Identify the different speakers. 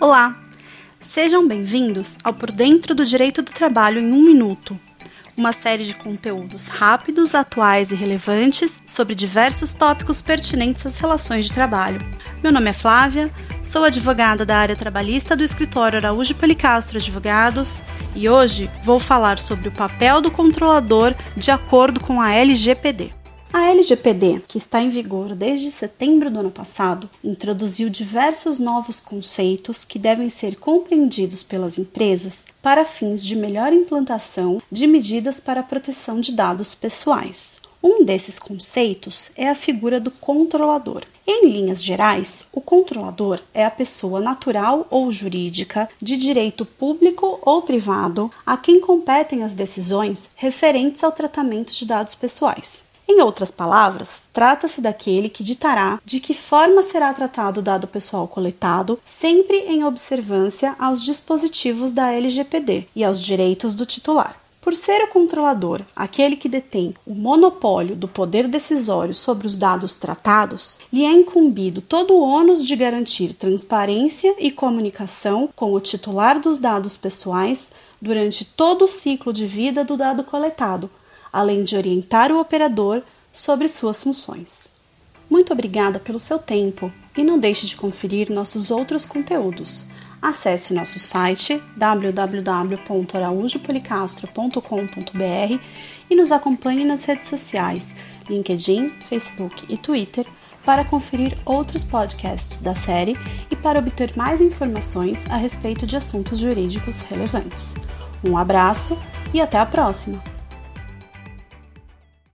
Speaker 1: Olá! Sejam bem-vindos ao Por Dentro do Direito do Trabalho em um Minuto, uma série de conteúdos rápidos, atuais e relevantes sobre diversos tópicos pertinentes às relações de trabalho. Meu nome é Flávia, sou advogada da área trabalhista do escritório Araújo Pelicastro Advogados e hoje vou falar sobre o papel do controlador de acordo com a LGPD. A LGPD, que está em vigor desde setembro do ano passado, introduziu diversos novos conceitos que devem ser compreendidos pelas empresas para fins de melhor implantação de medidas para a proteção de dados pessoais. Um desses conceitos é a figura do controlador. Em linhas gerais, o controlador é a pessoa natural ou jurídica de direito público ou privado a quem competem as decisões referentes ao tratamento de dados pessoais. Em outras palavras, trata-se daquele que ditará de que forma será tratado o dado pessoal coletado, sempre em observância aos dispositivos da LGPD e aos direitos do titular. Por ser o controlador aquele que detém o monopólio do poder decisório sobre os dados tratados, lhe é incumbido todo o ônus de garantir transparência e comunicação com o titular dos dados pessoais durante todo o ciclo de vida do dado coletado, além de orientar o operador sobre suas funções. Muito obrigada pelo seu tempo e não deixe de conferir nossos outros conteúdos. Acesse nosso site www.araújopolicastro.com.br e nos acompanhe nas redes sociais LinkedIn, Facebook e Twitter para conferir outros podcasts da série e para obter mais informações a respeito de assuntos jurídicos relevantes. Um abraço e até a próxima!